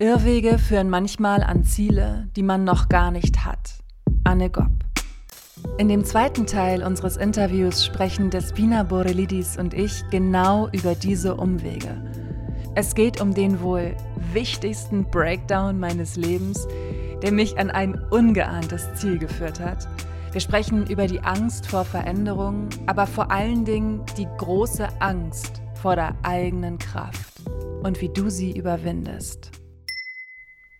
Irrwege führen manchmal an Ziele, die man noch gar nicht hat. Anne Gopp. In dem zweiten Teil unseres Interviews sprechen Despina Borelidis und ich genau über diese Umwege. Es geht um den wohl wichtigsten Breakdown meines Lebens, der mich an ein ungeahntes Ziel geführt hat. Wir sprechen über die Angst vor Veränderung, aber vor allen Dingen die große Angst vor der eigenen Kraft und wie du sie überwindest.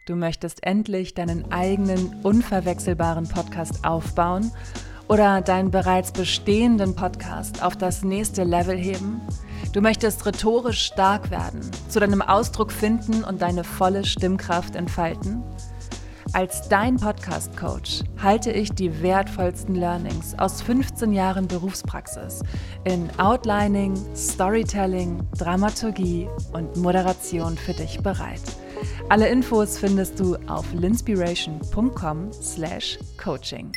Du möchtest endlich deinen eigenen unverwechselbaren Podcast aufbauen oder deinen bereits bestehenden Podcast auf das nächste Level heben? Du möchtest rhetorisch stark werden, zu deinem Ausdruck finden und deine volle Stimmkraft entfalten? Als dein Podcast-Coach halte ich die wertvollsten Learnings aus 15 Jahren Berufspraxis in Outlining, Storytelling, Dramaturgie und Moderation für dich bereit. Alle Infos findest du auf linspiration.com/coaching.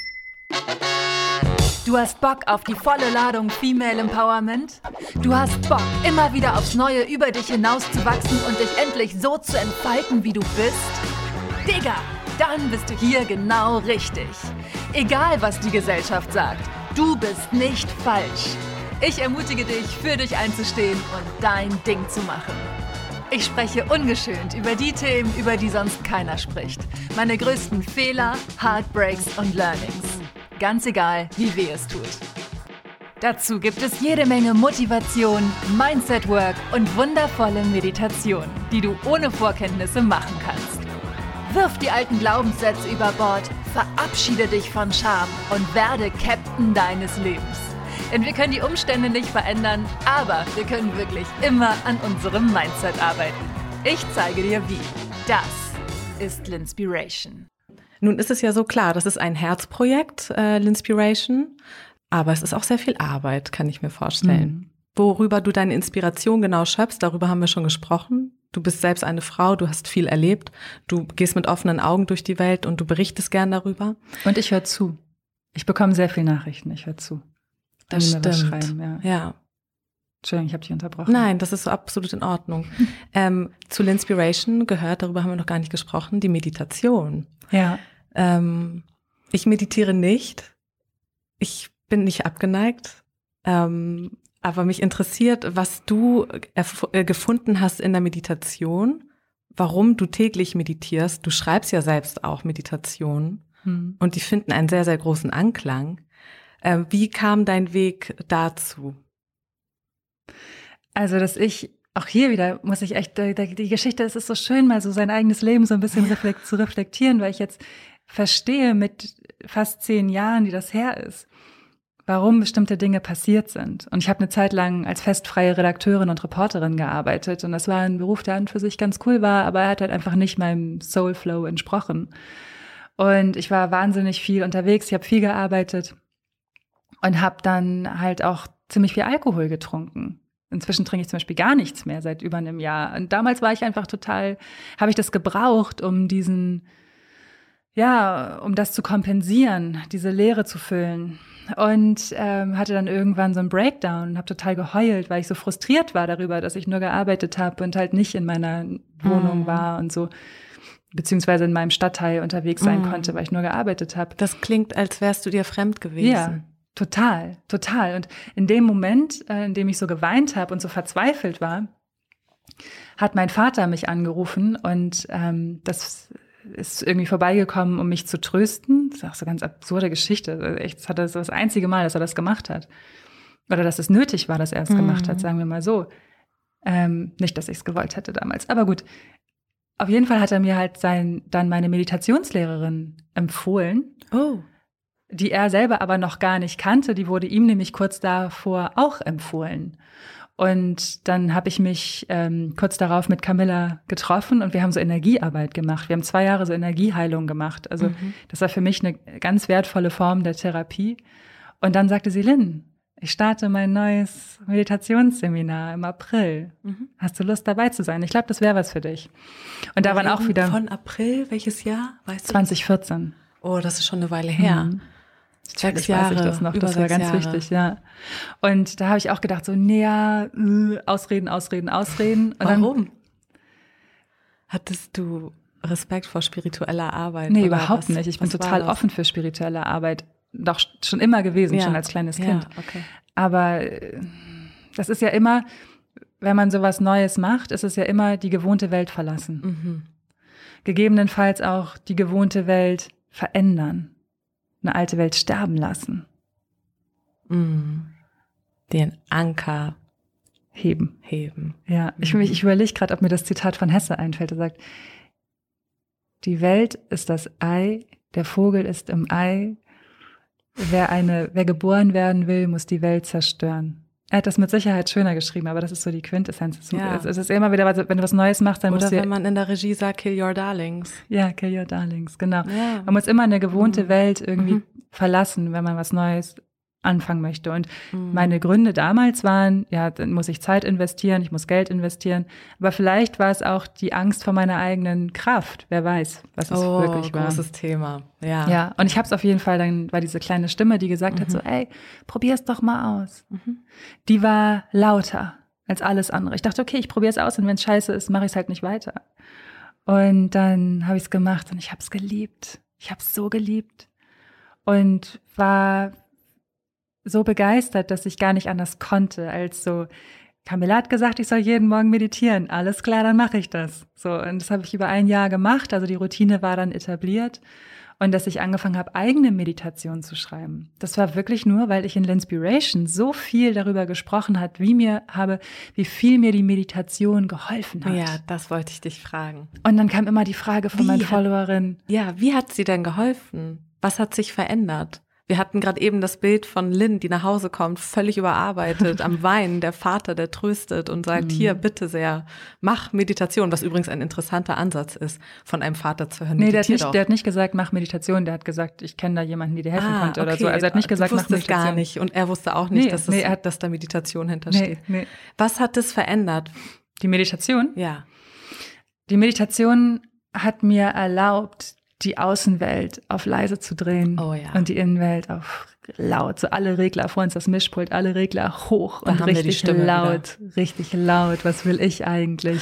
Du hast Bock auf die volle Ladung Female Empowerment? Du hast Bock, immer wieder aufs Neue über dich hinauszuwachsen und dich endlich so zu entfalten, wie du bist? Digga, dann bist du hier genau richtig. Egal, was die Gesellschaft sagt, du bist nicht falsch. Ich ermutige dich, für dich einzustehen und dein Ding zu machen. Ich spreche ungeschönt über die Themen, über die sonst keiner spricht. Meine größten Fehler, Heartbreaks und Learnings. Ganz egal, wie weh es tut. Dazu gibt es jede Menge Motivation, Mindset-Work und wundervolle Meditation, die du ohne Vorkenntnisse machen kannst. Wirf die alten Glaubenssätze über Bord, verabschiede dich von Scham und werde Captain deines Lebens. Denn wir können die Umstände nicht verändern, aber wir können wirklich immer an unserem Mindset arbeiten. Ich zeige dir wie. Das ist Linspiration. Nun ist es ja so klar, das ist ein Herzprojekt, äh, Linspiration, aber es ist auch sehr viel Arbeit, kann ich mir vorstellen. Mhm. Worüber du deine Inspiration genau schöpfst, darüber haben wir schon gesprochen. Du bist selbst eine Frau, du hast viel erlebt, du gehst mit offenen Augen durch die Welt und du berichtest gern darüber. Und ich höre zu. Ich bekomme sehr viele Nachrichten, ich höre zu. Das stimmt. Schreiben, ja. ja. Entschuldigung, ich habe dich unterbrochen. Nein, das ist absolut in Ordnung. ähm, zu L'Inspiration gehört, darüber haben wir noch gar nicht gesprochen, die Meditation. Ja. Ähm, ich meditiere nicht. Ich bin nicht abgeneigt. Ähm, aber mich interessiert, was du äh, gefunden hast in der Meditation, warum du täglich meditierst. Du schreibst ja selbst auch Meditation hm. und die finden einen sehr, sehr großen Anklang. Äh, wie kam dein Weg dazu? Also, dass ich auch hier wieder muss ich echt, die Geschichte, es ist so schön, mal so sein eigenes Leben so ein bisschen reflekt, zu reflektieren, weil ich jetzt verstehe mit fast zehn Jahren, die das her ist, warum bestimmte Dinge passiert sind. Und ich habe eine Zeit lang als festfreie Redakteurin und Reporterin gearbeitet. Und das war ein Beruf, der an für sich ganz cool war, aber er hat halt einfach nicht meinem Soulflow entsprochen. Und ich war wahnsinnig viel unterwegs, ich habe viel gearbeitet und habe dann halt auch ziemlich viel Alkohol getrunken. Inzwischen trinke ich zum Beispiel gar nichts mehr seit über einem Jahr. Und damals war ich einfach total, habe ich das gebraucht, um diesen, ja, um das zu kompensieren, diese Leere zu füllen. Und ähm, hatte dann irgendwann so einen Breakdown und habe total geheult, weil ich so frustriert war darüber, dass ich nur gearbeitet habe und halt nicht in meiner Wohnung mm. war und so beziehungsweise in meinem Stadtteil unterwegs sein mm. konnte, weil ich nur gearbeitet habe. Das klingt, als wärst du dir fremd gewesen. Ja, Total, total. Und in dem Moment, äh, in dem ich so geweint habe und so verzweifelt war, hat mein Vater mich angerufen und ähm, das ist irgendwie vorbeigekommen, um mich zu trösten. Das ist auch so eine ganz absurde Geschichte. Also echt, das hat das das einzige Mal, dass er das gemacht hat. Oder dass es nötig war, dass er es mhm. gemacht hat, sagen wir mal so. Ähm, nicht, dass ich es gewollt hätte damals. Aber gut. Auf jeden Fall hat er mir halt sein, dann meine Meditationslehrerin empfohlen. Oh die er selber aber noch gar nicht kannte. Die wurde ihm nämlich kurz davor auch empfohlen. Und dann habe ich mich ähm, kurz darauf mit Camilla getroffen und wir haben so Energiearbeit gemacht. Wir haben zwei Jahre so Energieheilung gemacht. Also mhm. das war für mich eine ganz wertvolle Form der Therapie. Und dann sagte sie, Lynn, ich starte mein neues Meditationsseminar im April. Mhm. Hast du Lust dabei zu sein? Ich glaube, das wäre was für dich. Und da waren auch wieder. Von April, welches Jahr? Weißt du? 2014. Oh, das ist schon eine Weile her. Mhm. Sechs Jahre, weiß ich das noch, das war ganz Jahre. wichtig, ja. Und da habe ich auch gedacht, so, näher, äh, Ausreden, Ausreden, Ausreden. Und Warum? Dann, Hattest du Respekt vor spiritueller Arbeit? Nee, überhaupt was, nicht. Ich bin total offen für spirituelle Arbeit. Doch schon immer gewesen, ja. schon als kleines Kind. Ja, okay. Aber äh, das ist ja immer, wenn man sowas Neues macht, ist es ja immer die gewohnte Welt verlassen. Mhm. Gegebenenfalls auch die gewohnte Welt verändern. Eine alte Welt sterben lassen. Mhm. Den Anker heben. Heben. Ja, ich, ich überlege gerade, ob mir das Zitat von Hesse einfällt. Er sagt, die Welt ist das Ei, der Vogel ist im Ei. Wer eine, wer geboren werden will, muss die Welt zerstören. Er hat das mit Sicherheit schöner geschrieben, aber das ist so die Quintessenz. Ja. Es ist immer wieder, wenn du was Neues machst, dann Oder musst du. wenn man in der Regie sagt, kill your darlings. Ja, kill your darlings, genau. Ja. Man muss immer eine gewohnte mhm. Welt irgendwie mhm. verlassen, wenn man was Neues anfangen möchte. Und mhm. meine Gründe damals waren, ja, dann muss ich Zeit investieren, ich muss Geld investieren. Aber vielleicht war es auch die Angst vor meiner eigenen Kraft. Wer weiß, was es oh, wirklich war. großes Thema. Ja. Ja, und ich habe es auf jeden Fall, dann war diese kleine Stimme, die gesagt mhm. hat, so, mhm. ey, probier's doch mal aus. Mhm. Die war lauter als alles andere. Ich dachte, okay, ich probiere es aus und wenn es scheiße ist, mache ich es halt nicht weiter. Und dann habe ich es gemacht und ich habe es geliebt. Ich habe es so geliebt und war so begeistert, dass ich gar nicht anders konnte, als so, Camilla hat gesagt, ich soll jeden Morgen meditieren. Alles klar, dann mache ich das. So, und das habe ich über ein Jahr gemacht. Also die Routine war dann etabliert. Und dass ich angefangen habe, eigene Meditationen zu schreiben. Das war wirklich nur, weil ich in L'Inspiration so viel darüber gesprochen hat, wie mir habe, wie viel mir die Meditation geholfen hat. Ja, das wollte ich dich fragen. Und dann kam immer die Frage von wie meinen Followerinnen. Ja, wie hat sie denn geholfen? Was hat sich verändert? Wir hatten gerade eben das Bild von Lynn, die nach Hause kommt, völlig überarbeitet, am Weinen, der Vater, der tröstet und sagt, mhm. hier, bitte sehr, mach Meditation, was übrigens ein interessanter Ansatz ist, von einem Vater zu hören. Nee, der hat, nicht, der hat nicht gesagt, mach Meditation, der hat gesagt, ich kenne da jemanden, die dir helfen ah, konnte oder okay. so. Also er hat nicht gesagt, mach Meditation. gar nicht und er wusste auch nicht, nee, dass, nee, das, dass da Meditation hintersteht. Nee. Was hat das verändert? Die Meditation? Ja. Die Meditation hat mir erlaubt, die Außenwelt auf leise zu drehen oh, ja. und die Innenwelt auf laut. So alle Regler vor uns das Mischpult, alle Regler hoch da und richtig laut, wieder. richtig laut. Was will ich eigentlich?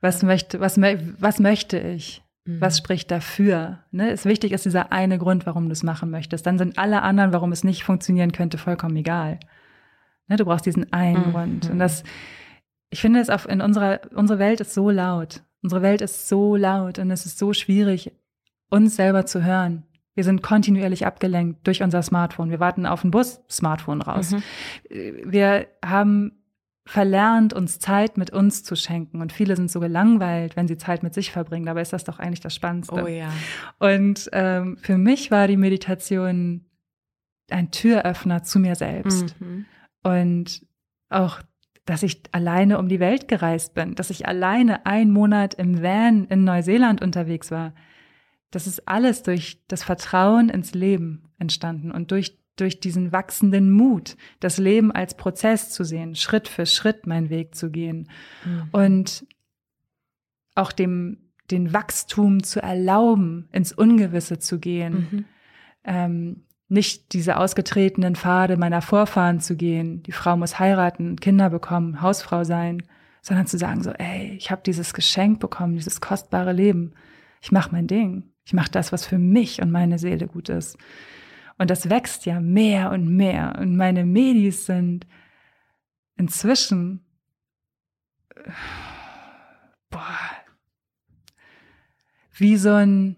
Was möchte, was, was möchte ich? Mhm. Was spricht dafür? Ne? Ist wichtig ist dieser eine Grund, warum du es machen möchtest. Dann sind alle anderen, warum es nicht funktionieren könnte, vollkommen egal. Ne? Du brauchst diesen einen mhm. Grund. Und das, ich finde es auf in unserer, unsere Welt ist so laut. Unsere Welt ist so laut und es ist so schwierig, uns selber zu hören. Wir sind kontinuierlich abgelenkt durch unser Smartphone. Wir warten auf den Bus, Smartphone raus. Mhm. Wir haben verlernt, uns Zeit mit uns zu schenken. Und viele sind so gelangweilt, wenn sie Zeit mit sich verbringen. Dabei ist das doch eigentlich das Spannendste. Oh ja. Und ähm, für mich war die Meditation ein Türöffner zu mir selbst. Mhm. Und auch, dass ich alleine um die Welt gereist bin, dass ich alleine einen Monat im Van in Neuseeland unterwegs war das ist alles durch das Vertrauen ins Leben entstanden und durch, durch diesen wachsenden Mut, das Leben als Prozess zu sehen, Schritt für Schritt meinen Weg zu gehen mhm. und auch dem, den Wachstum zu erlauben, ins Ungewisse zu gehen. Mhm. Ähm, nicht diese ausgetretenen Pfade meiner Vorfahren zu gehen, die Frau muss heiraten, Kinder bekommen, Hausfrau sein, sondern zu sagen so, ey, ich habe dieses Geschenk bekommen, dieses kostbare Leben. Ich mache mein Ding. Ich mache das, was für mich und meine Seele gut ist. Und das wächst ja mehr und mehr. Und meine Medis sind inzwischen, boah, wie so ein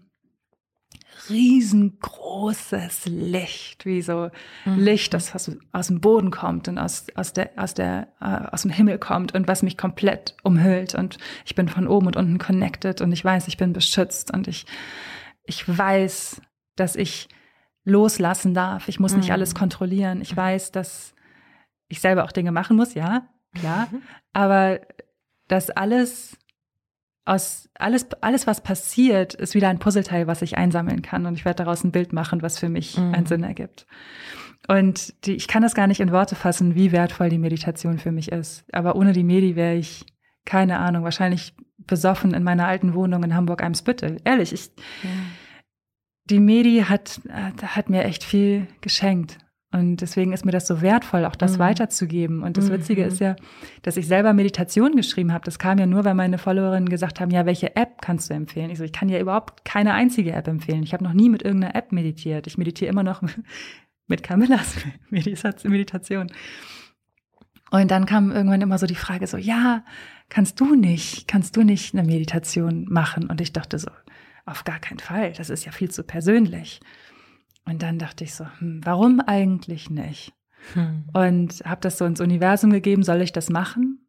riesengroßes Licht, wie so mhm. Licht, das aus, aus, dem Boden kommt und aus, aus, der, aus, der, äh, aus dem Himmel kommt und was mich komplett umhüllt. Und ich bin von oben und unten connected und ich weiß, ich bin beschützt und ich ich weiß, dass ich loslassen darf. Ich muss nicht mhm. alles kontrollieren. Ich weiß, dass ich selber auch Dinge machen muss, ja, klar. Mhm. Aber dass alles aus alles, alles, was passiert, ist wieder ein Puzzleteil, was ich einsammeln kann. Und ich werde daraus ein Bild machen, was für mich mhm. einen Sinn ergibt. Und die, ich kann das gar nicht in Worte fassen, wie wertvoll die Meditation für mich ist. Aber ohne die Medi wäre ich, keine Ahnung, wahrscheinlich besoffen in meiner alten Wohnung in Hamburg-Eimsbüttel. Ehrlich, ich, ja. die Medi hat, hat mir echt viel geschenkt. Und deswegen ist mir das so wertvoll, auch das Mhm. weiterzugeben. Und das Witzige Mhm. ist ja, dass ich selber Meditation geschrieben habe. Das kam ja nur, weil meine Followerinnen gesagt haben, ja, welche App kannst du empfehlen? Ich so, ich kann ja überhaupt keine einzige App empfehlen. Ich habe noch nie mit irgendeiner App meditiert. Ich meditiere immer noch mit Camillas Medita- Meditation. Und dann kam irgendwann immer so die Frage so, ja, kannst du nicht, kannst du nicht eine Meditation machen? Und ich dachte so, auf gar keinen Fall. Das ist ja viel zu persönlich. Und dann dachte ich so, hm, warum eigentlich nicht? Hm. Und habe das so ins Universum gegeben, soll ich das machen?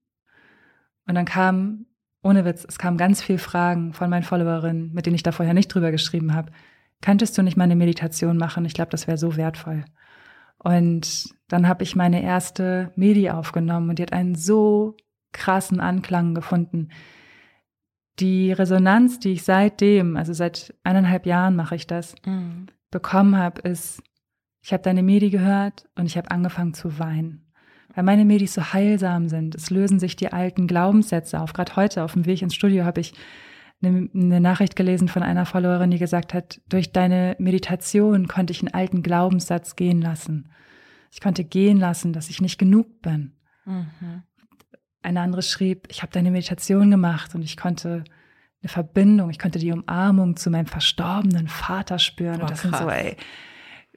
Und dann kam, ohne Witz, es kamen ganz viele Fragen von meinen Followerinnen, mit denen ich da vorher nicht drüber geschrieben habe. Könntest du nicht mal eine Meditation machen? Ich glaube, das wäre so wertvoll. Und dann habe ich meine erste Medi aufgenommen und die hat einen so krassen Anklang gefunden. Die Resonanz, die ich seitdem, also seit eineinhalb Jahren mache ich das, Mhm. bekommen habe, ist, ich habe deine Medi gehört und ich habe angefangen zu weinen. Weil meine Medis so heilsam sind. Es lösen sich die alten Glaubenssätze auf. Gerade heute auf dem Weg ins Studio habe ich eine, eine Nachricht gelesen von einer Followerin, die gesagt hat, durch deine Meditation konnte ich einen alten Glaubenssatz gehen lassen. Ich konnte gehen lassen, dass ich nicht genug bin. Mhm. Eine andere schrieb, ich habe deine Meditation gemacht und ich konnte eine Verbindung, ich konnte die Umarmung zu meinem verstorbenen Vater spüren. Boah, und das sind so, krass. ey,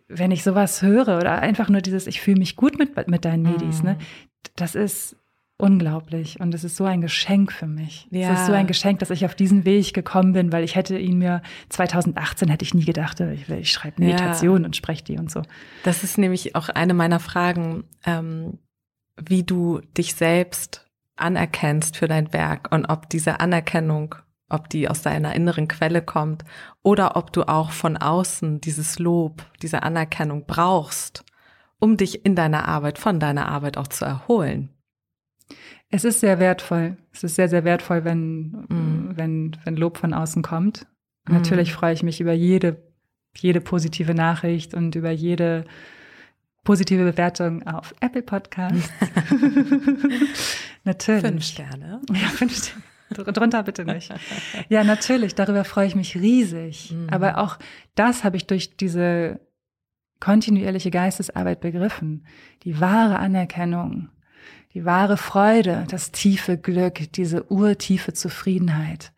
wenn ich sowas höre oder einfach nur dieses, ich fühle mich gut mit, mit deinen Medis, Mhm. ne? Das ist unglaublich und es ist so ein Geschenk für mich. Ja. Es ist so ein Geschenk, dass ich auf diesen Weg gekommen bin, weil ich hätte ihn mir 2018 hätte ich nie gedacht, ich, ich schreibe Ja. Meditation und spreche die und so. Das ist nämlich auch eine meiner Fragen, ähm, wie du dich selbst anerkennst für dein Werk und ob diese Anerkennung, ob die aus deiner inneren Quelle kommt oder ob du auch von außen dieses Lob, diese Anerkennung brauchst, um dich in deiner Arbeit, von deiner Arbeit auch zu erholen. Es ist sehr wertvoll. Es ist sehr, sehr wertvoll, wenn, Mhm. wenn, wenn Lob von außen kommt. Mhm. Natürlich freue ich mich über jede, jede positive Nachricht und über jede positive Bewertung auf Apple Podcasts. natürlich. Fünf Sterne. Ja, fünf Sterne. Dr- Drunter bitte nicht. Ja, natürlich, darüber freue ich mich riesig. Mhm. Aber auch das habe ich durch diese kontinuierliche Geistesarbeit begriffen. Die wahre Anerkennung, die wahre Freude, das tiefe Glück, diese urtiefe Zufriedenheit,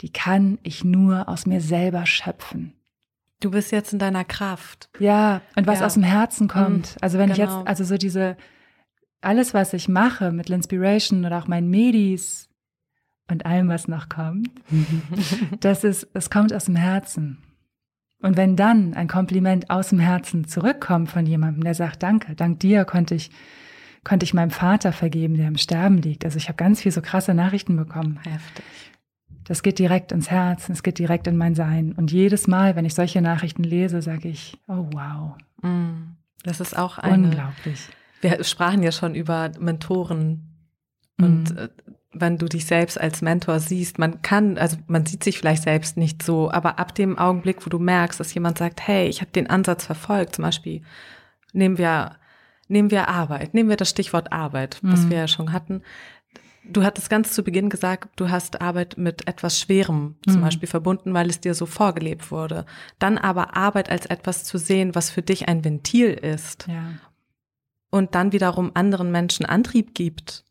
die kann ich nur aus mir selber schöpfen. Du bist jetzt in deiner Kraft. Ja, und was Ja. aus dem Herzen kommt. Mhm, also wenn ich genau. jetzt, also so diese, alles, was ich mache mit L'Inspiration oder auch meinen Medis und allem, was noch kommt, das ist, es kommt aus dem Herzen. Und wenn dann ein Kompliment aus dem Herzen zurückkommt von jemandem, der sagt, danke, dank dir konnte ich, konnte ich meinem Vater vergeben, der im Sterben liegt. Also ich habe ganz viel so krasse Nachrichten bekommen. Heftig. Das geht direkt ins Herz, es geht direkt in mein Sein. Und jedes Mal, wenn ich solche Nachrichten lese, sage ich, oh wow, Mm. Das ist auch eine. unglaublich. Wir sprachen ja schon über Mentoren und Mhm. äh, wenn du dich selbst als Mentor siehst, man kann, also man sieht sich vielleicht selbst nicht so, aber ab dem Augenblick, wo du merkst, dass jemand sagt, hey, ich habe den Ansatz verfolgt, zum Beispiel nehmen wir, nehmen wir Arbeit, nehmen wir das Stichwort Arbeit, was Mhm. wir ja schon hatten. Du hattest ganz zu Beginn gesagt, du hast Arbeit mit etwas Schwerem zum Mhm. Beispiel verbunden, weil es dir so vorgelebt wurde. Dann aber Arbeit als etwas zu sehen, was für dich ein Ventil ist Ja. und dann wiederum anderen Menschen Antrieb gibt,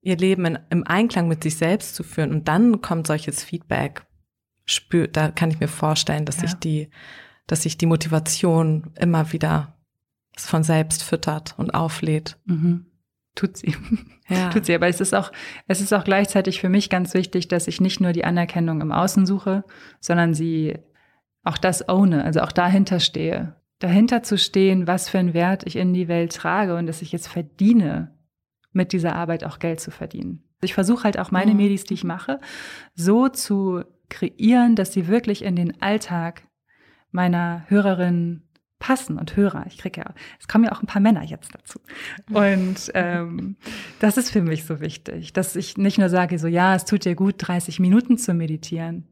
ihr Leben in, im Einklang mit sich selbst zu führen. Und dann kommt solches Feedback. Spür, da kann ich mir vorstellen, dass Ja. die, dass sich die Motivation immer wieder von selbst füttert und auflädt. Mhm. Tut sie. Ja. Tut sie. Aber es ist auch, es ist auch gleichzeitig für mich ganz wichtig, dass ich nicht nur die Anerkennung im Außen suche, sondern sie auch das owne, also auch dahinter stehe. Dahinter zu stehen, was für einen Wert ich in die Welt trage und dass ich jetzt verdiene, mit dieser Arbeit auch Geld zu verdienen. Ich versuche halt auch meine Mhm. Medis, die ich mache, so zu kreieren, dass sie wirklich in den Alltag meiner Hörerinnen passen und Hörer. Ich kriege ja, es kommen ja auch ein paar Männer jetzt dazu. Und ähm, das ist für mich so wichtig, dass ich nicht nur sage, so ja, es tut dir gut, 30 Minuten zu meditieren.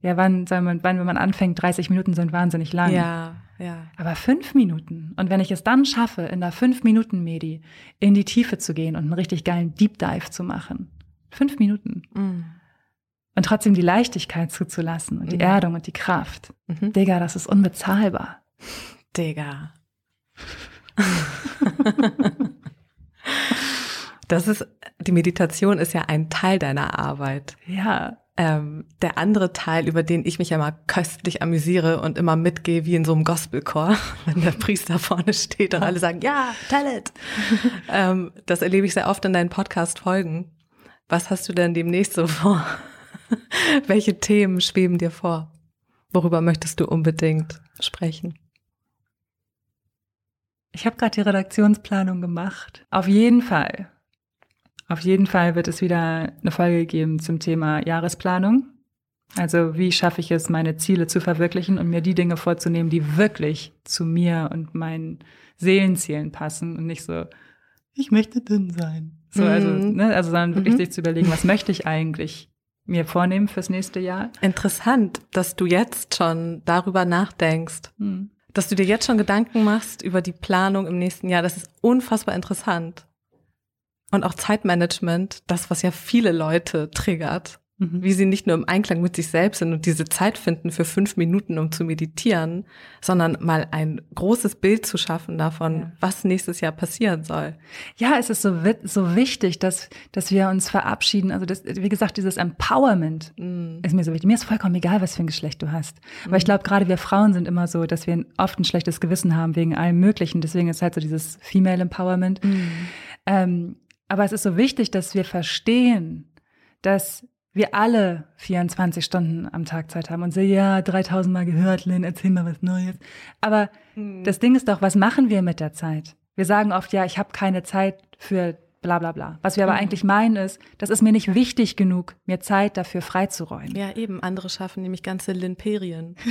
Ja, wann soll man, wann, wenn man anfängt, 30 Minuten sind wahnsinnig lang. Ja, ja. Aber fünf Minuten. Und wenn ich es dann schaffe, in der fünf Minuten Medi in die Tiefe zu gehen und einen richtig geilen Deep Dive zu machen. Fünf Minuten. Mm. Und trotzdem die Leichtigkeit zuzulassen und die Mhm. Erdung und die Kraft. Mhm. Digga, das ist unbezahlbar. Digga. Das ist, die Meditation ist ja ein Teil deiner Arbeit. Ja. Ähm, der andere Teil, über den ich mich ja mal köstlich amüsiere und immer mitgehe wie in so einem Gospelchor, wenn der Priester vorne steht und alle sagen, ja, tell it. ähm, das erlebe ich sehr oft in deinen Podcast-Folgen. Was hast du denn demnächst so vor? Welche Themen schweben dir vor? Worüber möchtest du unbedingt sprechen? Ich habe gerade die Redaktionsplanung gemacht. Auf jeden Fall auf jeden Fall wird es wieder eine Folge geben zum Thema Jahresplanung. Also wie schaffe ich es, meine Ziele zu verwirklichen und mir die Dinge vorzunehmen, die wirklich zu mir und meinen Seelenzielen passen und nicht so, ich möchte dünn sein. So, also, mhm. ne, also sondern wirklich mhm. sich zu überlegen, was möchte ich eigentlich mir vornehmen fürs nächste Jahr. Interessant, dass du jetzt schon darüber nachdenkst. Mhm. Dass du dir jetzt schon Gedanken machst über die Planung im nächsten Jahr. Das ist unfassbar interessant. Und auch Zeitmanagement, das, was ja viele Leute triggert, mhm. wie sie nicht nur im Einklang mit sich selbst sind und diese Zeit finden für fünf Minuten, um zu meditieren, sondern mal ein großes Bild zu schaffen davon, ja. was nächstes Jahr passieren soll. Ja, es ist so, so wichtig, dass, dass wir uns verabschieden. Also das, wie gesagt, dieses Empowerment mhm. ist mir so wichtig. Mir ist vollkommen egal, was für ein Geschlecht du hast. Aber mhm. ich glaube, gerade wir Frauen sind immer so, dass wir oft ein schlechtes Gewissen haben wegen allem Möglichen. Deswegen ist halt so dieses Female Empowerment. Mhm. Ähm, aber es ist so wichtig, dass wir verstehen, dass wir alle 24 Stunden am Tag Zeit haben und so, ja, 3000 Mal gehört, Lynn, erzähl mal was Neues. Aber mhm. das Ding ist doch, was machen wir mit der Zeit? Wir sagen oft, ja, ich habe keine Zeit für bla bla bla. Was wir aber mhm. eigentlich meinen ist, das ist mir nicht wichtig genug, mir Zeit dafür freizuräumen. Ja, eben. Andere schaffen nämlich ganze Linperien.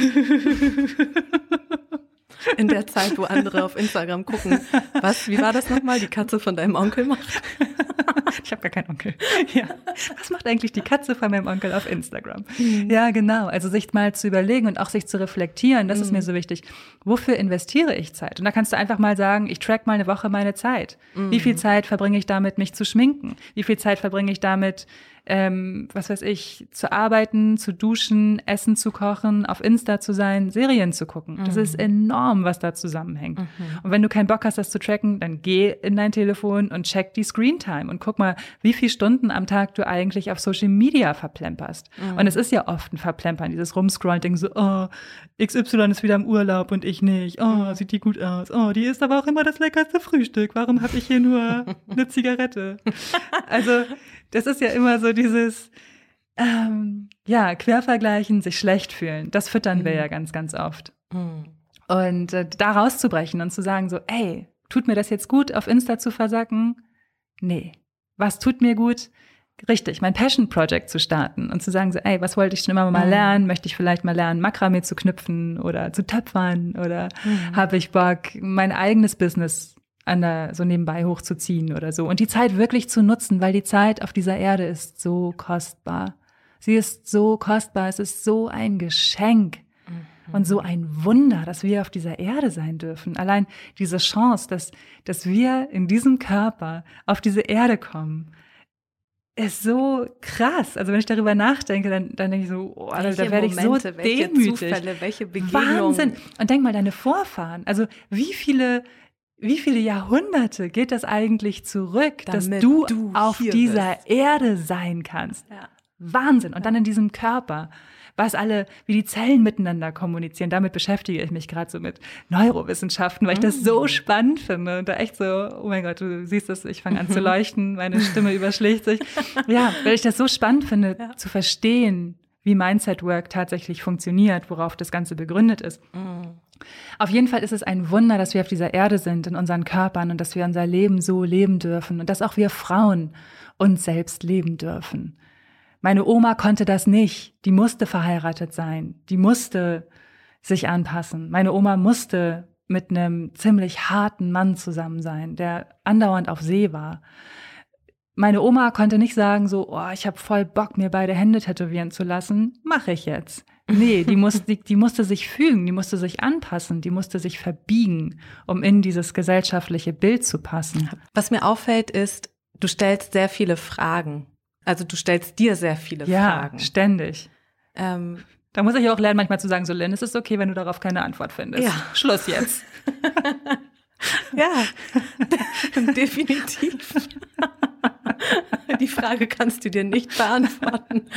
in der Zeit, wo andere auf Instagram gucken. Was, wie war das nochmal? Die Katze von deinem Onkel macht? ich habe gar keinen Onkel. Ja. Was macht eigentlich die Katze von meinem Onkel auf Instagram? Mhm. Ja, genau. Also sich mal zu überlegen und auch sich zu reflektieren, das mhm. ist mir mhm. so wichtig. Wofür investiere ich Zeit? Und da kannst du einfach mal sagen, ich track mal eine Woche meine Zeit. Mhm. Wie viel Zeit verbringe ich damit, mich zu schminken? Wie viel Zeit verbringe ich damit, ähm, was weiß ich, zu arbeiten, zu duschen, Essen zu kochen, auf Insta zu sein, Serien zu gucken. Das mhm. ist enorm, was da zusammenhängt. Mhm. Und wenn du keinen Bock hast, das zu tracken, dann geh in dein Telefon und check die Screen Time und guck mal, wie viele Stunden am Tag du eigentlich auf Social Media verplemperst. Mhm. Und es ist ja oft ein Verplempern, dieses Rumscrollen, denken so, oh, XY ist wieder im Urlaub und ich nicht. Oh, mhm. sieht die gut aus. Oh, die ist aber auch immer das leckerste Frühstück. Warum habe ich hier nur eine Zigarette? Also das ist ja immer so dieses, ähm, ja, quervergleichen, sich schlecht fühlen. Das füttern mhm. wir ja ganz, ganz oft. Mhm. Und äh, da rauszubrechen und zu sagen so, ey, tut mir das jetzt gut, auf Insta zu versacken? Nee. Was tut mir gut? Richtig, mein Passion Project zu starten und zu sagen so, ey, was wollte ich schon immer mal mhm. lernen? Möchte ich vielleicht mal lernen, Makramee zu knüpfen oder zu töpfern oder mhm. habe ich Bock, mein eigenes Business an der, so nebenbei hochzuziehen oder so. Und die Zeit wirklich zu nutzen, weil die Zeit auf dieser Erde ist so kostbar. Sie ist so kostbar, es ist so ein Geschenk mhm. und so ein Wunder, dass wir auf dieser Erde sein dürfen. Allein diese Chance, dass, dass wir in diesem Körper auf diese Erde kommen, ist so krass. Also wenn ich darüber nachdenke, dann, dann denke ich so, oh, welche da werde ich so demütig. Welche Zufälle, welche Begegnungen. Wahnsinn. Und denk mal, deine Vorfahren, also wie viele wie viele Jahrhunderte geht das eigentlich zurück, Damit dass du, du auf dieser bist. Erde sein kannst? Ja. Wahnsinn. Und ja. dann in diesem Körper, was alle, wie die Zellen miteinander kommunizieren. Damit beschäftige ich mich gerade so mit Neurowissenschaften, weil ich das so mm. spannend finde. Und da echt so, oh mein Gott, du siehst es, ich fange an zu leuchten, meine Stimme überschlägt sich. Ja, weil ich das so spannend finde, ja. zu verstehen, wie Mindset Work tatsächlich funktioniert, worauf das Ganze begründet ist. Mhm. Auf jeden Fall ist es ein Wunder, dass wir auf dieser Erde sind, in unseren Körpern und dass wir unser Leben so leben dürfen und dass auch wir Frauen uns selbst leben dürfen. Meine Oma konnte das nicht. Die musste verheiratet sein. Die musste sich anpassen. Meine Oma musste mit einem ziemlich harten Mann zusammen sein, der andauernd auf See war. Meine Oma konnte nicht sagen so, oh, ich habe voll Bock, mir beide Hände tätowieren zu lassen. Mache ich jetzt. Nee, die musste, die, die musste sich fügen, die musste sich anpassen, die musste sich verbiegen, um in dieses gesellschaftliche Bild zu passen. Was mir auffällt, ist, du stellst sehr viele Fragen. Also du stellst dir sehr viele ja, Fragen. Ja, ständig. Ähm, da muss ich auch lernen, manchmal zu sagen, so Lynn, es ist okay, wenn du darauf keine Antwort findest. Ja. Schluss jetzt. Ja, definitiv. Die Frage kannst du dir nicht beantworten.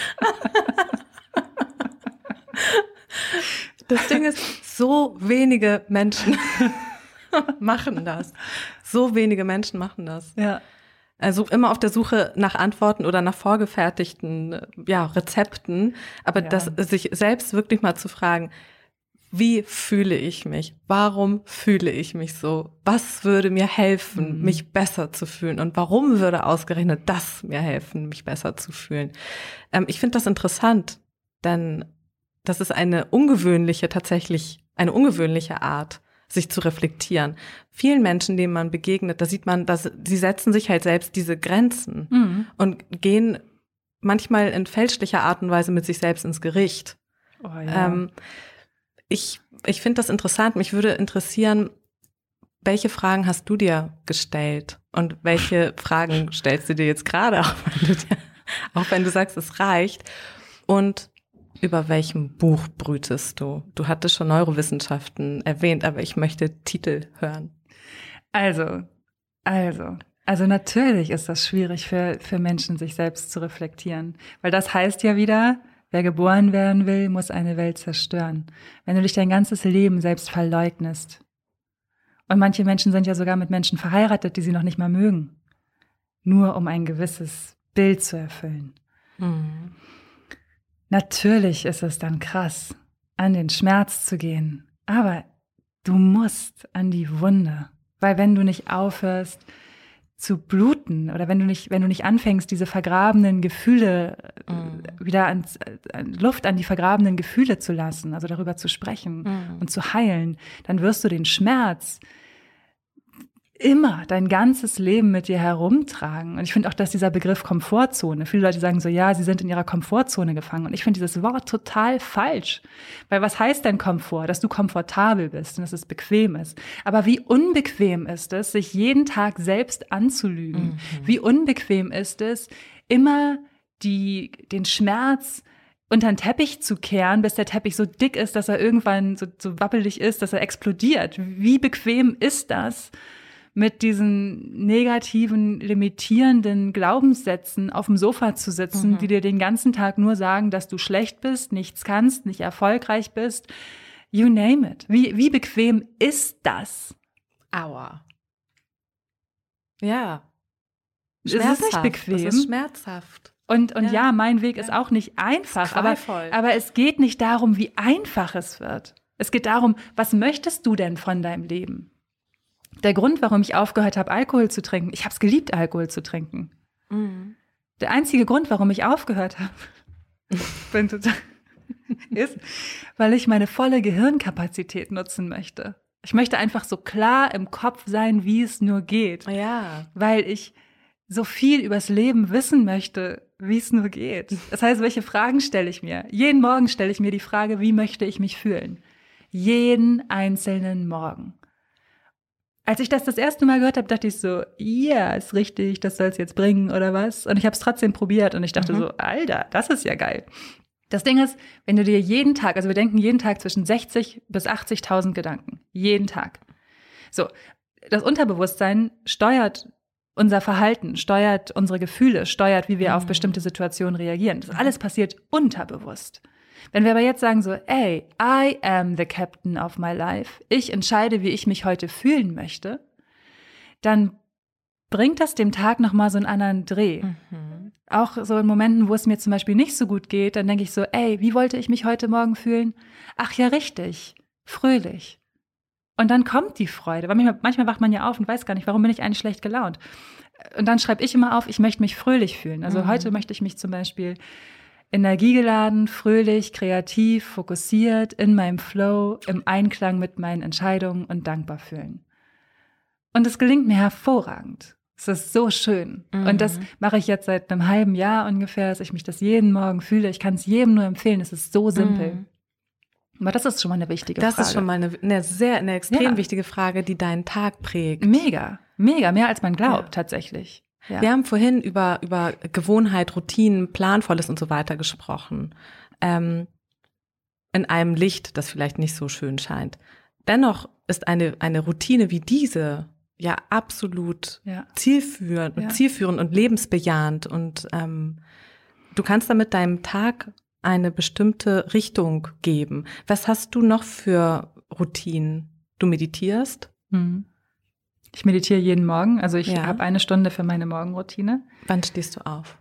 Das Ding ist, so wenige Menschen machen das. So wenige Menschen machen das. Ja. Also immer auf der Suche nach Antworten oder nach vorgefertigten ja, Rezepten, aber Ja. das sich selbst wirklich mal zu fragen, wie fühle ich mich? Warum fühle ich mich so? Was würde mir helfen, Mhm. mich besser zu fühlen? Und warum würde ausgerechnet das mir helfen, mich besser zu fühlen? Ähm, ich finde das interessant, denn das ist eine ungewöhnliche, tatsächlich eine ungewöhnliche Art, sich zu reflektieren. Vielen Menschen, denen man begegnet, da sieht man, dass sie setzen sich halt selbst diese Grenzen Mhm. und gehen manchmal in fälschlicher Art und Weise mit sich selbst ins Gericht. Oh, ja. Ähm, ich ich finde das interessant. Mich würde interessieren, welche Fragen hast du dir gestellt und welche Fragen stellst du dir jetzt gerade, auch wenn du, dir- auch wenn du sagst, es reicht. Und über welchem Buch brütest du? Du hattest schon Neurowissenschaften erwähnt, aber ich möchte Titel hören. Also, also, also natürlich ist das schwierig für, für Menschen, sich selbst zu reflektieren. Weil das heißt ja wieder, wer geboren werden will, muss eine Welt zerstören. Wenn du dich dein ganzes Leben selbst verleugnest. Und manche Menschen sind ja sogar mit Menschen verheiratet, die sie noch nicht mal mögen. Nur um ein gewisses Bild zu erfüllen. Natürlich ist es dann krass, an den Schmerz zu gehen. Aber du musst an die Wunde. Weil wenn du nicht aufhörst zu bluten oder wenn du nicht, wenn du nicht anfängst, diese vergrabenen Gefühle Mhm. wieder ans, äh, Luft an die vergrabenen Gefühle zu lassen, also darüber zu sprechen Mhm. und zu heilen, dann wirst du den Schmerz immer dein ganzes Leben mit dir herumtragen. Und ich finde auch, dass dieser Begriff Komfortzone, viele Leute sagen so, ja, sie sind in ihrer Komfortzone gefangen. Und ich finde dieses Wort total falsch. Weil was heißt denn Komfort? Dass du komfortabel bist und dass es bequem ist. Aber wie unbequem ist es, sich jeden Tag selbst anzulügen? Wie unbequem ist es, immer die, den Schmerz unter den Teppich zu kehren, bis der Teppich so dick ist, dass er irgendwann so, so wappelig ist, dass er explodiert. Wie bequem ist das, mit diesen negativen, limitierenden Glaubenssätzen auf dem Sofa zu sitzen, Mhm. die dir den ganzen Tag nur sagen, dass du schlecht bist, nichts kannst, nicht erfolgreich bist. You name it. Wie, wie bequem ist das? Aua. Ja. Es ist nicht bequem. Es ist schmerzhaft. Und, und ja. Ja. mein Weg ist auch nicht einfach, aber, aber es geht nicht darum, wie einfach es wird. Es geht darum, was möchtest du denn von deinem Leben? Der Grund, warum ich aufgehört habe, Alkohol zu trinken, ich habe es geliebt, Alkohol zu trinken. Mhm. Der einzige Grund, warum ich aufgehört habe, bin total, ist, weil ich meine volle Gehirnkapazität nutzen möchte. Ich möchte einfach so klar im Kopf sein, wie es nur geht Ja. weil ich so viel übers Leben wissen möchte, wie es nur geht. Das heißt, welche Fragen stelle ich mir? Jeden Morgen stelle ich mir die Frage, wie möchte ich mich fühlen? Jeden einzelnen Morgen. Als ich das das erste Mal gehört habe, dachte ich so, ja, ist richtig, das soll es jetzt bringen oder was? Und ich habe es trotzdem probiert und ich dachte Mhm. so, Alter, das ist ja geil. Das Ding ist, wenn du dir jeden Tag, also wir denken jeden Tag zwischen 60 bis 80.000 Gedanken, jeden Tag. So, das Unterbewusstsein steuert unser Verhalten, steuert unsere Gefühle, steuert, wie wir auf Mhm. bestimmte Situationen reagieren. Das alles passiert unterbewusst. Wenn wir aber jetzt sagen so, ey, I am the captain of my life, ich entscheide, wie ich mich heute fühlen möchte, dann bringt das dem Tag nochmal so einen anderen Dreh. Mhm. Auch so in Momenten, wo es mir zum Beispiel nicht so gut geht, dann denke ich so, ey, wie wollte ich mich heute Morgen fühlen? Ach ja, richtig, fröhlich. Und dann kommt die Freude. Weil manchmal, manchmal wacht man ja auf und weiß gar nicht, warum bin ich eigentlich schlecht gelaunt. Und dann schreibe ich immer auf, ich möchte mich fröhlich fühlen. Also Mhm. heute möchte ich mich zum Beispiel energiegeladen, fröhlich, kreativ, fokussiert, in meinem Flow, im Einklang mit meinen Entscheidungen und dankbar fühlen. Und es gelingt mir hervorragend. Es ist so schön. Mhm. Und das mache ich jetzt seit einem halben Jahr ungefähr, dass ich mich das jeden Morgen fühle. Ich kann es jedem nur empfehlen. Es ist so simpel. Mhm. Aber das ist schon mal eine wichtige Das Frage. ist schon mal eine, eine sehr, eine extrem Ja. wichtige Frage, die deinen Tag prägt. mega, mega, mehr als man glaubt, Ja. tatsächlich. Ja. Wir haben vorhin über, über Gewohnheit, Routinen, Planvolles und so weiter gesprochen. Ähm, in einem Licht, das vielleicht nicht so schön scheint. Dennoch ist eine, eine Routine wie diese ja absolut Ja. zielführend, Ja. zielführend und lebensbejahend und ähm, du kannst damit deinem Tag eine bestimmte Richtung geben. Was hast du noch für Routinen? Du meditierst? Mhm. Ich meditiere jeden Morgen. Also ich Ja. habe eine Stunde für meine Morgenroutine. Wann stehst du auf?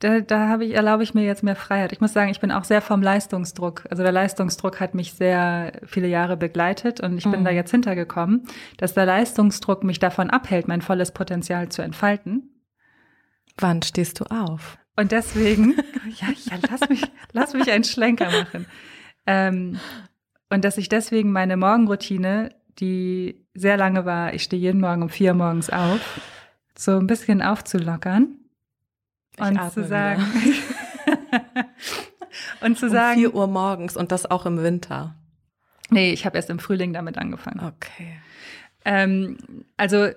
Da, da habe ich, erlaube ich mir jetzt mehr Freiheit. Ich muss sagen, ich bin auch sehr vom Leistungsdruck. Also der Leistungsdruck hat mich sehr viele Jahre begleitet und ich bin Mhm. da jetzt hintergekommen, dass der Leistungsdruck mich davon abhält, mein volles Potenzial zu entfalten. Wann stehst du auf? Und deswegen, ja, ja lass, mich, lass mich einen Schlenker machen. Ähm, und dass ich deswegen meine Morgenroutine, die sehr lange war, ich stehe jeden Morgen um vier morgens auf, so ein bisschen aufzulockern. Ich und zu sagen. und zu sagen. um 4 Uhr morgens und das auch im Winter. Nee, ich habe erst im Frühling damit angefangen. Okay. Ähm, also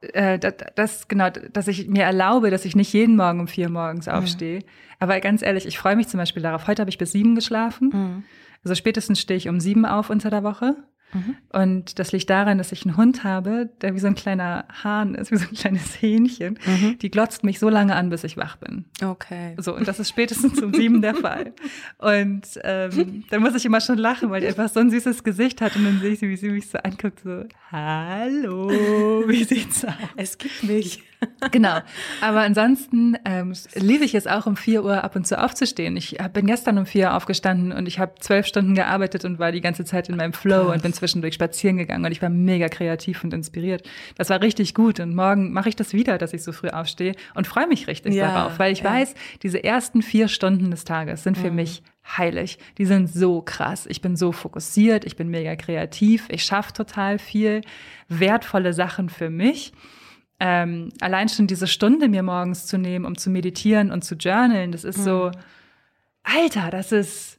äh, das, das genau, dass ich mir erlaube, dass ich nicht jeden Morgen um vier morgens aufstehe. Aber ganz ehrlich, ich freue mich zum Beispiel darauf. Heute habe ich bis sieben geschlafen. Mhm. Also spätestens stehe ich um sieben auf unter der Woche. Mhm. Und das liegt daran, dass ich einen Hund habe, der wie so ein kleiner Hahn ist, wie so ein kleines Hähnchen. Mhm. Die glotzt mich so lange an, bis ich wach bin. Okay. So, und das ist spätestens um sieben der Fall. Und ähm, dann muss ich immer schon lachen, weil die einfach so ein süßes Gesicht hat und dann sehe ich sie, wie sie mich so anguckt, so, hallo, wie sieht's aus? Es gibt mich. Genau. Aber ansonsten ähm, liebe ich es auch, um vier Uhr ab und zu aufzustehen. Ich bin gestern um vier Uhr aufgestanden und ich habe zwölf Stunden gearbeitet und war die ganze Zeit in meinem Flow Krass. und bin zwischendurch spazieren gegangen und ich war mega kreativ und inspiriert. Das war richtig gut und morgen mache ich das wieder, dass ich so früh aufstehe und freue mich richtig Ja, darauf, weil ich ja. weiß, diese ersten vier Stunden des Tages sind für Mhm. mich heilig. Die sind so krass. Ich bin so fokussiert, ich bin mega kreativ, ich schaffe total viel, wertvolle Sachen für mich. Ähm, allein schon diese Stunde mir morgens zu nehmen, um zu meditieren und zu journalen, das ist so, Alter, das ist,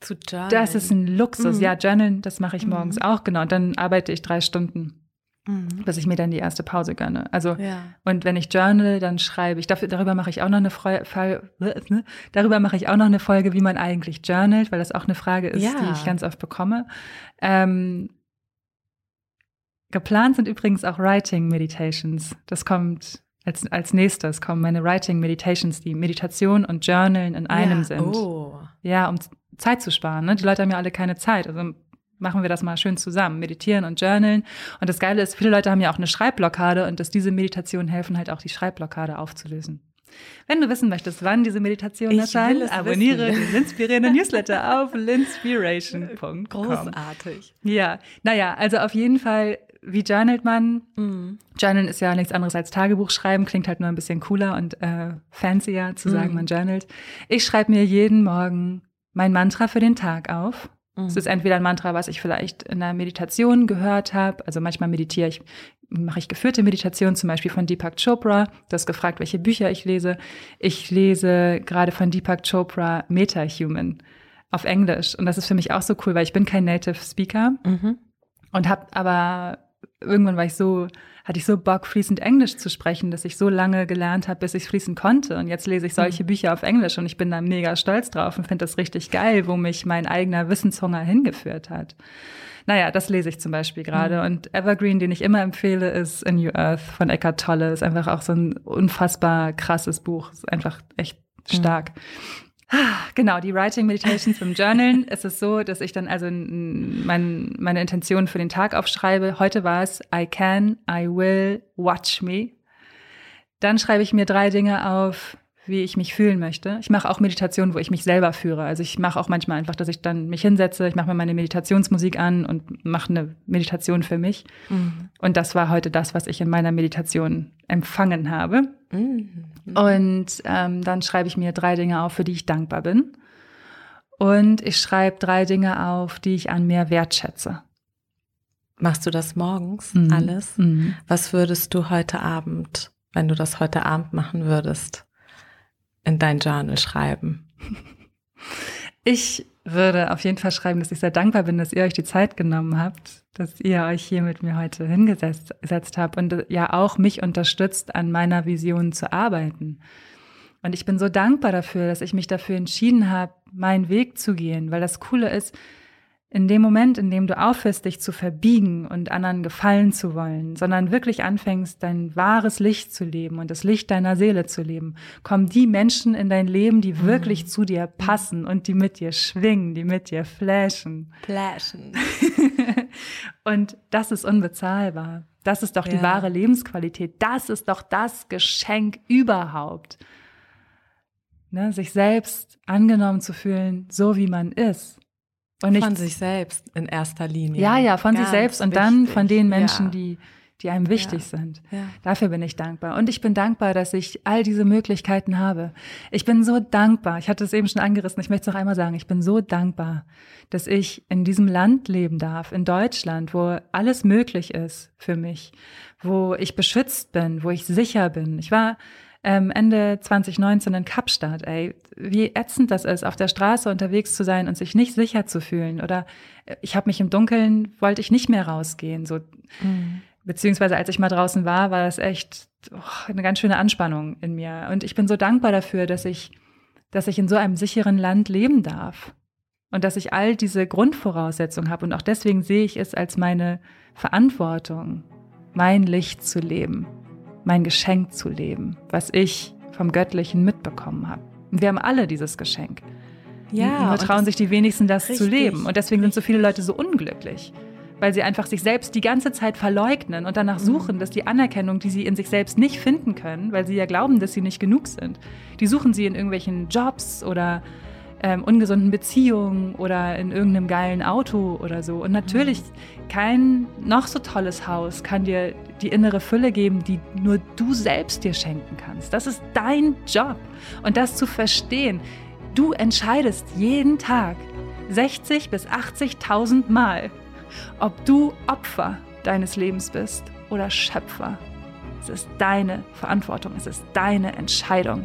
Zu journalen. das ist ein Luxus. Mhm. Ja, journalen, das mache ich morgens Mhm. auch, genau. Und dann arbeite ich drei Stunden, Mhm. bis ich mir dann die erste Pause gönne. Also, Ja. und wenn ich journal, dann schreibe ich. Dafür, darüber mache ich auch noch eine Fall, ne? darüber mache ich auch noch eine Folge, wie man eigentlich journalt, weil das auch eine Frage ist, Ja. die ich ganz oft bekomme. Ähm, geplant sind übrigens auch Writing Meditations. Das kommt als, als nächstes, kommen meine Writing Meditations, die Meditation und Journalen in einem ja. sind. Oh. Ja, um Zeit zu sparen. Ne? Die Leute haben ja alle keine Zeit. Also machen wir das mal schön zusammen. Meditieren und journalen. Und das Geile ist, viele Leute haben ja auch eine Schreibblockade und dass diese Meditationen helfen halt auch, die Schreibblockade aufzulösen. Wenn du wissen möchtest, wann diese Meditationen erscheinen, abonniere wissen. den inspirierenden Newsletter auf linspiration.com. Großartig. Ja, naja, also auf jeden Fall, wie journalt man? Mhm. Journalen ist ja nichts anderes als Tagebuch schreiben, klingt halt nur ein bisschen cooler und äh, fancier zu sagen, Mhm. man journalt. Ich schreibe mir jeden Morgen mein Mantra für den Tag auf. Mhm. Es ist entweder ein Mantra, was ich vielleicht in einer Meditation gehört habe. Also manchmal meditiere ich, mache ich geführte Meditation, zum Beispiel von Deepak Chopra. Du hast gefragt, welche Bücher ich lese. Ich lese gerade von Deepak Chopra Meta-Human auf Englisch. Und das ist für mich auch so cool, weil ich bin kein Native Speaker Mhm. und habe aber irgendwann war ich so hatte ich so Bock fließend Englisch zu sprechen, dass ich so lange gelernt habe, bis ich fließend konnte und jetzt lese ich solche Bücher auf Englisch und ich bin da mega stolz drauf und finde das richtig geil, wo mich mein eigener Wissenshunger hingeführt hat. Naja, das lese ich zum Beispiel gerade. Und Evergreen, den ich immer empfehle, ist A New Earth von Eckhart Tolle. Ist einfach auch so ein unfassbar krasses Buch. Ist einfach echt stark. Ah, Genau, die Writing Meditations beim Journalen ist es so, dass ich dann also mein, meine Intention für den Tag aufschreibe. Heute war es I can, I will, watch me. Dann schreibe ich mir drei Dinge auf, wie ich mich fühlen möchte. Ich mache auch Meditationen, wo ich mich selber führe. Also ich mache auch manchmal einfach, dass ich dann mich hinsetze, ich mache mir meine Meditationsmusik an und mache eine Meditation für mich. Mhm. Und das war heute das, was ich in meiner Meditation empfangen habe. Mhm. Und ähm, dann schreibe ich mir drei Dinge auf, für die ich dankbar bin. Und ich schreibe drei Dinge auf, die ich an mir wertschätze. Machst du das morgens Mhm. alles? Mhm. Was würdest du heute Abend, wenn du das heute Abend machen würdest, in dein Journal schreiben? Ich würde auf jeden Fall schreiben, dass ich sehr dankbar bin, dass ihr euch die Zeit genommen habt, dass ihr euch hier mit mir heute hingesetzt gesetzt habt und ja auch mich unterstützt, an meiner Vision zu arbeiten. Und ich bin so dankbar dafür, dass ich mich dafür entschieden habe, meinen Weg zu gehen, weil das Coole ist, in dem Moment, in dem du aufhörst, dich zu verbiegen und anderen gefallen zu wollen, sondern wirklich anfängst, dein wahres Licht zu leben und das Licht deiner Seele zu leben, kommen die Menschen in dein Leben, die mhm. wirklich zu dir passen und die mit dir schwingen, die mit dir flashen. Flashen. und das ist unbezahlbar. Das ist doch ja. die wahre Lebensqualität. Das ist doch das Geschenk überhaupt. Ne, sich selbst angenommen zu fühlen, so wie man ist und von sich selbst in erster Linie. Ja, ja, von Ganz sich selbst und wichtig. dann von den Menschen, ja. die, die einem wichtig ja. sind. Ja. Dafür bin ich dankbar. Und ich bin dankbar, dass ich all diese Möglichkeiten habe. Ich bin so dankbar. Ich hatte es eben schon angerissen. Ich möchte es noch einmal sagen. Ich bin so dankbar, dass ich in diesem Land leben darf, in Deutschland, wo alles möglich ist für mich, wo ich beschützt bin, wo ich sicher bin. Ich war ähm, Ende 2019 in Kapstadt, ey, wie ätzend das ist, auf der Straße unterwegs zu sein und sich nicht sicher zu fühlen. Oder äh, ich habe mich im Dunkeln, wollte ich nicht mehr rausgehen. So, mhm. Beziehungsweise als ich mal draußen war, war das echt oh, eine ganz schöne Anspannung in mir. Und ich bin so dankbar dafür, dass ich, dass ich in so einem sicheren Land leben darf. Und dass ich all diese Grundvoraussetzungen habe. Und auch deswegen sehe ich es als meine Verantwortung, mein Licht zu leben mein Geschenk zu leben, was ich vom Göttlichen mitbekommen habe. Und wir haben alle dieses Geschenk. Ja, nur trauen sich die wenigsten, das richtig, zu leben. Und deswegen sind so viele Leute so unglücklich, weil sie einfach sich selbst die ganze Zeit verleugnen und danach suchen, dass die Anerkennung, die sie in sich selbst nicht finden können, weil sie ja glauben, dass sie nicht genug sind, die suchen sie in irgendwelchen Jobs oder ähm, ungesunden Beziehungen oder in irgendeinem geilen Auto oder so. Und natürlich, kein noch so tolles Haus kann dir die innere Fülle geben, die nur du selbst dir schenken kannst. Das ist dein Job. Und das zu verstehen, du entscheidest jeden Tag 60 bis 80.000 Mal, ob du Opfer deines Lebens bist oder Schöpfer. Es ist deine Verantwortung, es ist deine Entscheidung.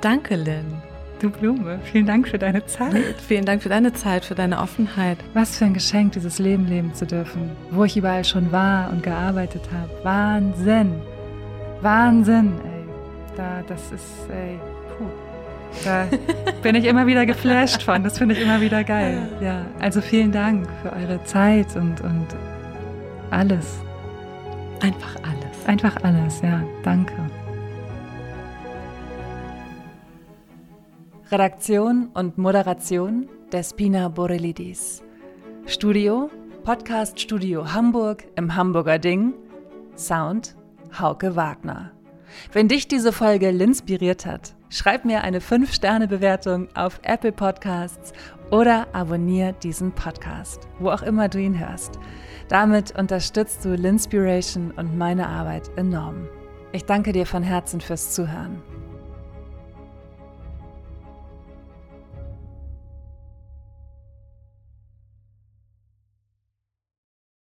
Danke, Lynn. Du Blume, vielen Dank für deine Zeit. Vielen Dank für deine Zeit, für deine Offenheit. Was für ein Geschenk, dieses Leben leben zu dürfen, wo ich überall schon war und gearbeitet habe. Wahnsinn. Wahnsinn, ey. Da, das ist, ey, puh. Da bin ich immer wieder geflasht von. Das finde ich immer wieder geil. Ja, also vielen Dank für eure Zeit und, und alles. Einfach alles. Einfach alles, ja. Danke. Redaktion und Moderation Despina Borelidis. Studio Podcast Studio Hamburg im Hamburger Ding. Sound Hauke Wagner. Wenn dich diese Folge inspiriert hat, schreib mir eine 5-Sterne-Bewertung auf Apple Podcasts oder abonniere diesen Podcast, wo auch immer du ihn hörst. Damit unterstützt du Linspiration und meine Arbeit enorm. Ich danke dir von Herzen fürs Zuhören.